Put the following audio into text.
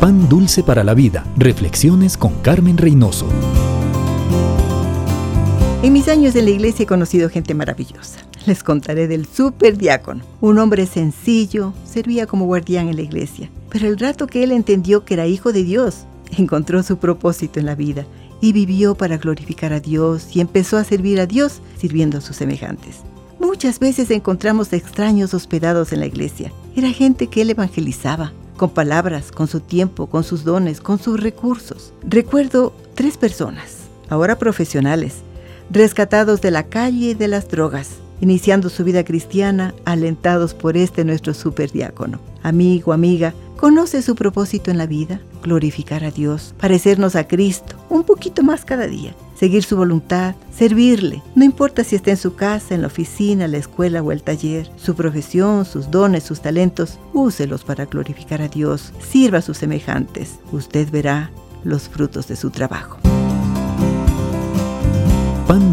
Pan Dulce para la Vida. Reflexiones con Carmen Reynoso. En mis años en la iglesia he conocido gente maravillosa. Les contaré del superdiácono, un hombre sencillo, servía como guardián en la iglesia. Pero el rato que él entendió que era hijo de Dios, encontró su propósito en la vida y vivió para glorificar a Dios y empezó a servir a Dios sirviendo a sus semejantes. Muchas veces encontramos extraños hospedados en la iglesia. Era gente que él evangelizaba, con palabras, con su tiempo, con sus dones, con sus recursos. Recuerdo tres personas, ahora profesionales, rescatados de la calle y de las drogas, iniciando su vida cristiana, alentados por este nuestro superdiácono. Amigo, amiga, ¿conoce su propósito en la vida? Glorificar a Dios, parecernos a Cristo, un poquito más cada día seguir su voluntad, servirle. No importa si está en su casa, en la oficina, la escuela o el taller, su profesión, sus dones, sus talentos, úselos para glorificar a Dios, sirva a sus semejantes. Usted verá los frutos de su trabajo.